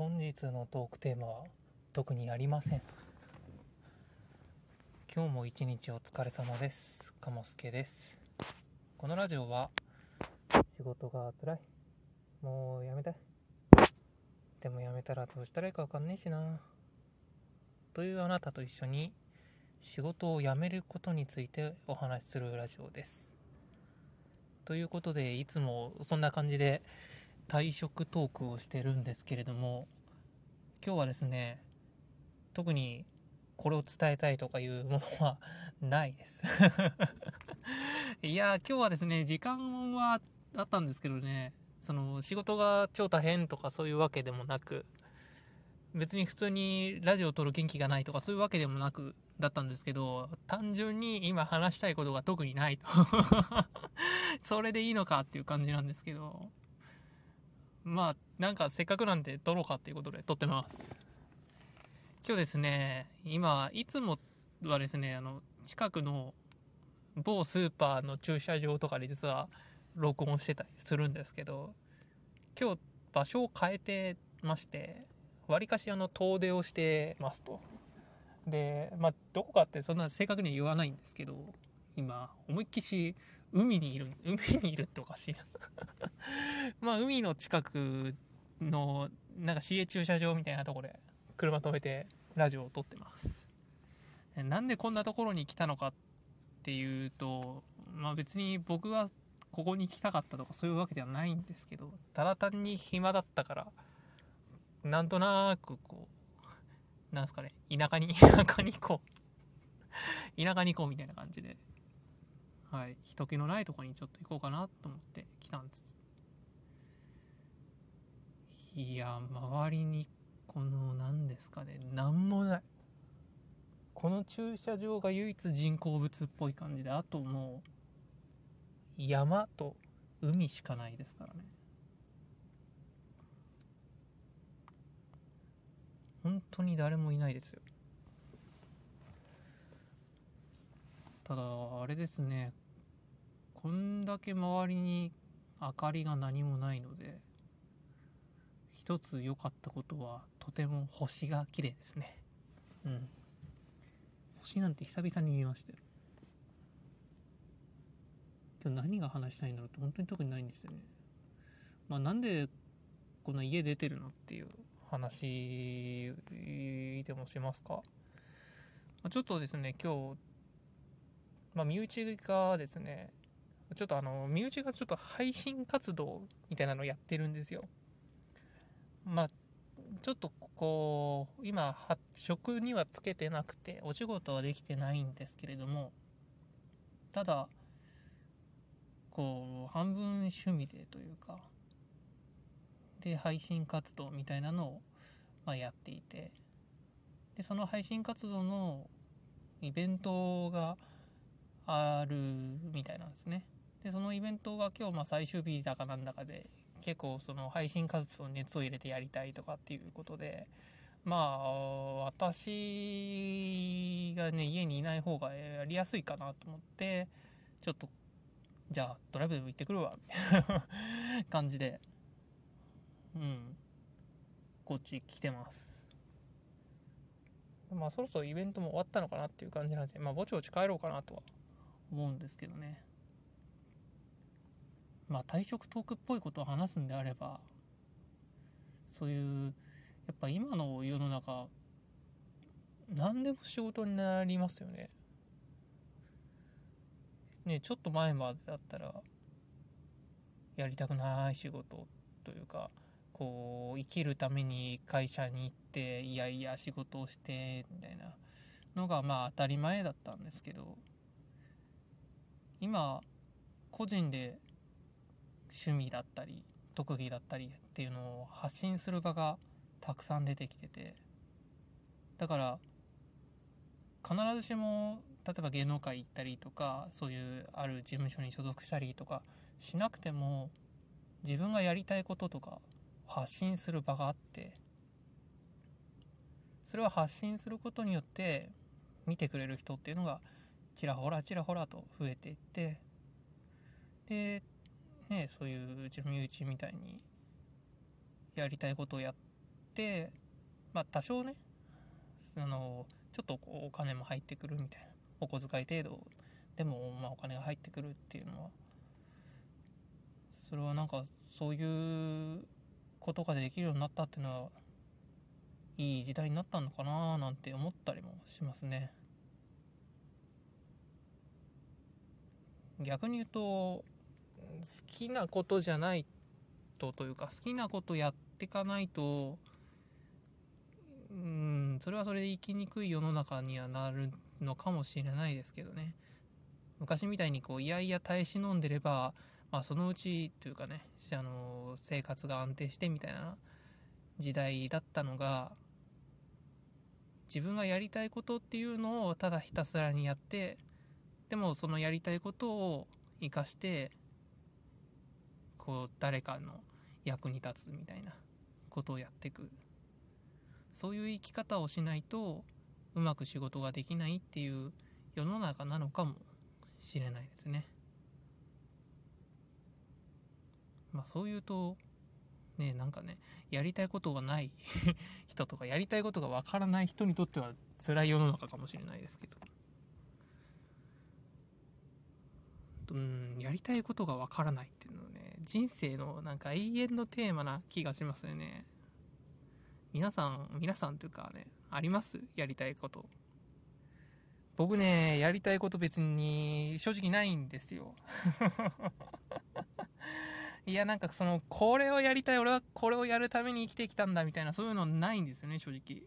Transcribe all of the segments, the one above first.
本日のトークテーマは特にありません。今日も一日お疲れ様です。鴨助です。このラジオは仕事が辛い。もうやめたい。でもやめたらどうしたらいいかわかんねえしな。というあなたと一緒に仕事を辞めることについてお話しするラジオです。ということでいつもそんな感じで退職トークをしてるんですけれども今日はですね特にこれを伝えたいとかいうものはないです。いや今日はですね時間はあったんですけどねその仕事が超大変とかそういうわけでもなく別に普通にラジオを撮る元気がないとかそういうわけでもなくだったんですけど単純に今話したいことが特にないと。それでいいのかっていう感じなんですけど。まあなんかせっかくなんで撮ろうかっていうことで撮ってます。今日ですね今いつもはですねあの近くの某スーパーの駐車場とかで実は録音してたりするんですけど今日場所を変えてましてわりかしあの遠出をしてますと。でまあどこかってそんな正確には言わないんですけど今思いっきし海にいる海にいるっておかしいな。まあ海の近くのなんか市営駐車場みたいなとこで車止めてラジオを撮ってます。なんでこんなところに来たのかっていうとまあ別に僕がここに来たかったとかそういうわけではないんですけどただ単に暇だったからなんとなくこうなんすかね田舎に田舎に行こう田舎に行こうみたいな感じではい。人気のないとこにちょっと行こうかなと思って来たんです。いや周りにこの何ですかね。何もない。この駐車場が唯一人工物っぽい感じであともう山と海しかないですからね。本当に誰もいないですよ。ただあれですね。こんだけ周りに明かりが何もないので一つ良かったことはとても星が綺麗ですね。うん。星なんて久々に見ましたよ。今日何が話したいんだろうって本当に特にないんですよね。まあなんでこの家出てるのっていう話でもしますか、まあ、ちょっとですね今日まあ身内がですねちょっとあの身内がちょっと配信活動みたいなのをやってるんですよ。まあちょっとこう今職にはつけてなくてお仕事はできてないんですけれどもただこう半分趣味でというかで配信活動みたいなのを、まあ、やっていてでその配信活動のイベントがあるみたいなんですね。でそのイベントが今日まあ最終日だかなんだかで結構その配信活動に熱を入れてやりたいとかっていうことでまあ私がね家にいない方がやりやすいかなと思ってちょっとじゃあドライブでも行ってくるわみたいな 感じで。うん。こっち来てます。まあそろそろイベントも終わったのかなっていう感じなんでまあぼちぼち帰ろうかなとは思うんですけどね。まあ退職トークっぽいことを話すんであればそういうやっぱ今の世の中何でも仕事になりますよね。ねちょっと前までだったらやりたくない仕事というかこう生きるために会社に行っていやいや仕事をしてみたいなのがまあ当たり前だったんですけど今個人で趣味だったり特技だったりっていうのを発信する場がたくさん出てきてて。だから必ずしも例えば芸能界行ったりとかそういうある事務所に所属したりとかしなくても自分がやりたいこととか発信する場があってそれを発信することによって見てくれる人っていうのがちらほらちらほらと増えていってでねそういううちの身内みたいにやりたいことをやってまあ多少ねあのちょっとこうお金も入ってくるみたいなお小遣い程度でもまあお金が入ってくるっていうのはそれはなんかそういうことができるようになったっていうのはいい時代になったのかななんて思ったりもしますね。逆に言うと好きなことじゃないとというか好きなことやってかないとうんそれはそれで生きにくい世の中にはなるのかもしれないですけどね。昔みたいにこういやいや耐え忍んでれば、まあ、そのうちというかねあの生活が安定してみたいな時代だったのが自分がやりたいことっていうのをただひたすらにやってでもそのやりたいことを生かしてこう誰かの役に立つみたいなことをやっていくそういう生き方をしないとうまく仕事ができないっていう世の中なのかもしれないですね。まあそういうとねなんかねやりたいことがない 人とかやりたいことがわからない人にとっては辛い世の中かもしれないですけど。うんやりたいことがわからないっていうのは人生のなんか永遠のテーマな気がしますよね。皆さん皆さんというかねあります？やりたいこと。僕ねやりたいこと別に正直ないんですよ。いやなんかそのこれをやりたい俺はこれをやるために生きてきたんだみたいなそういうのないんですよね正直。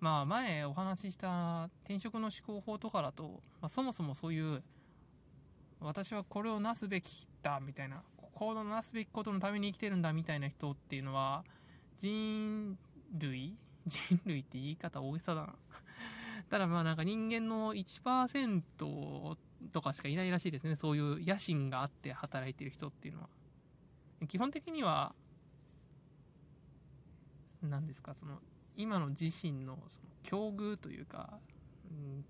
まあ前お話しした転職の思考法とかだと、まあ、そもそもそういう私はこれをなすべきだみたいなこのなすべきことのために生きてるんだみたいな人っていうのは人類？人類って言い方大げさだな。ただまあなんか人間の1%とかしかいないらしいですね。そういう野心があって働いてる人っていうのは。基本的には何ですか？その今の自身のその境遇というか、うん、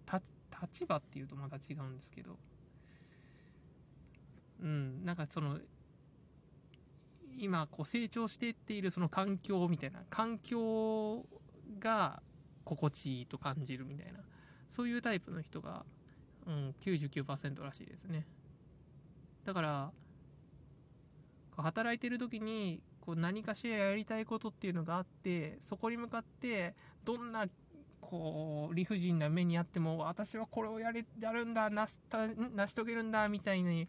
立場っていうとまた違うんですけど、うん、なんかその、今こう成長していっているその環境みたいな、環境が心地いいと感じるみたいな、そういうタイプの人が、うん、99%らしいですね。だから、働いてる時にこう何かしらやりたいことっていうのがあってそこに向かってどんなこう理不尽な目にあっても私はこれをやれやるんだ成成し遂げるんだみたいに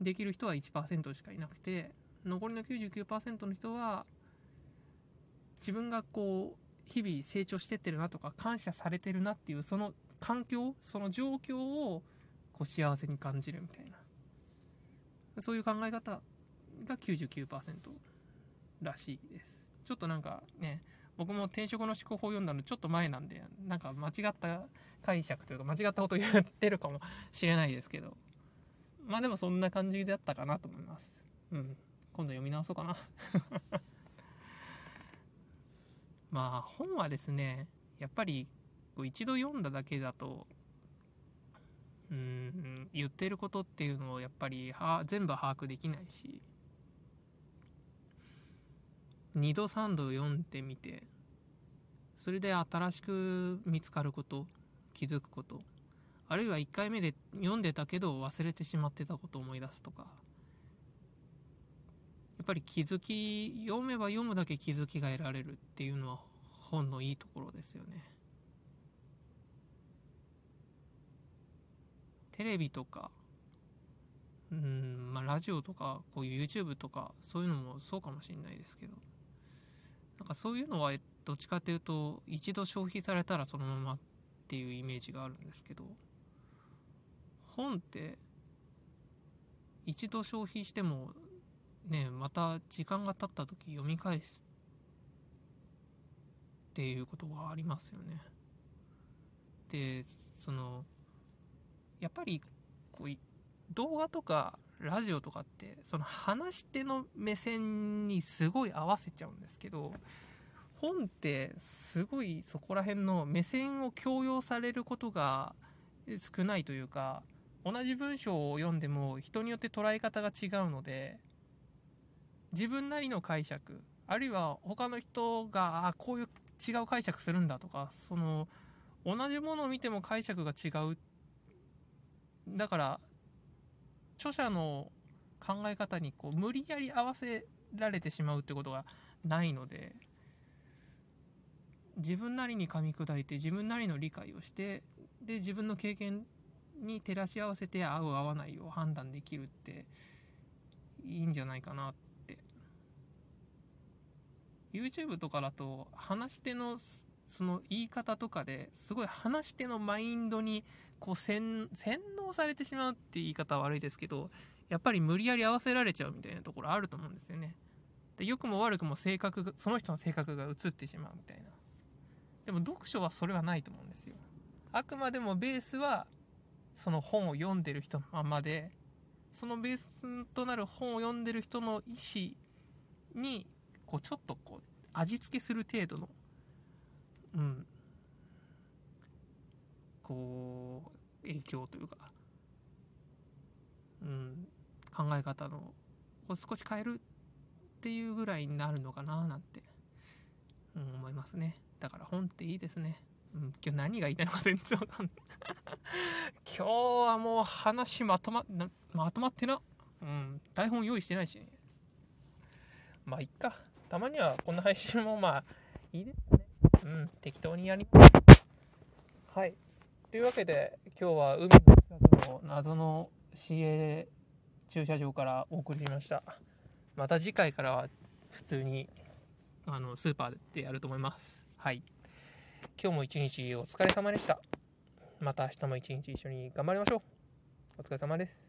できる人は1%しかいなくて残りの99%の人は自分がこう日々成長してってるなとか感謝されてるなっていうその環境その状況をこう幸せに感じるみたいなそういう考え方が99%らしいです。ちょっとなんかね、僕も転職の思考法を読んだのちょっと前なんで、なんか間違った解釈というか間違ったこと言ってるかもしれないですけど、まあでもそんな感じだったかなと思います。うん。今度読み直そうかな まあ本はですね、やっぱりこう一度読んだだけだと、うん、言ってることっていうのをやっぱりは全部把握できないし、2度3度読んでみてそれで新しく見つかること気づくことあるいは1回目で読んでたけど忘れてしまってたことを思い出すとか。やっぱり気づき読めば読むだけ気づきが得られるっていうのは本のいいところですよね。テレビとかうんまあラジオとかこういう YouTube とかそういうのもそうかもしれないですけど。なんかそういうのはどっちかっていうと一度消費されたらそのままっていうイメージがあるんですけど。本って一度消費してもねまた時間が経った時読み返すっていうことがありますよね。でそのやっぱりこう動画とかラジオとかってその話し手の目線にすごい合わせちゃうんですけど本ってすごいそこら辺の目線を強要されることが少ないというか同じ文章を読んでも人によって捉え方が違うので自分なりの解釈あるいは他の人があこういう違う解釈するんだとかその同じものを見ても解釈が違う。だから著者の考え方にこう無理やり合わせられてしまうってことがないので自分なりに噛み砕いて自分なりの理解をしてで自分の経験に照らし合わせて合う合わないを判断できるっていいんじゃないかなって。YouTube とかだと話し手のその言い方とかですごい話し手のマインドにこう洗脳されてしまうって言い方は悪いですけどやっぱり無理やり合わせられちゃうみたいなところあると思うんですよね。で良くも悪くも性格その人の性格が映ってしまうみたいな。でも読書はそれはないと思うんですよ。あくまでもベースはその本を読んでる人のままでそのベースとなる本を読んでる人の意思にこうちょっとこう味付けする程度のうんこう影響というか、うん、考え方のを少し変えるっていうぐらいになるのかななんて、うん、思いますね。だから本っていいですね、うん、今日何が言いたいのか全然わかんない。今日はもう話まとままとまってな。うん台本用意してないし、ね、まあいっか。たまにはこんな配信もまあいいですね。うん適当にやり。ますはい。というわけで今日は海の近くの謎の市営駐車場からお送りしました。また次回からは普通にあのスーパーでやると思います。はい。今日も一日お疲れ様でした。また明日も一日一緒に頑張りましょう。お疲れ様です。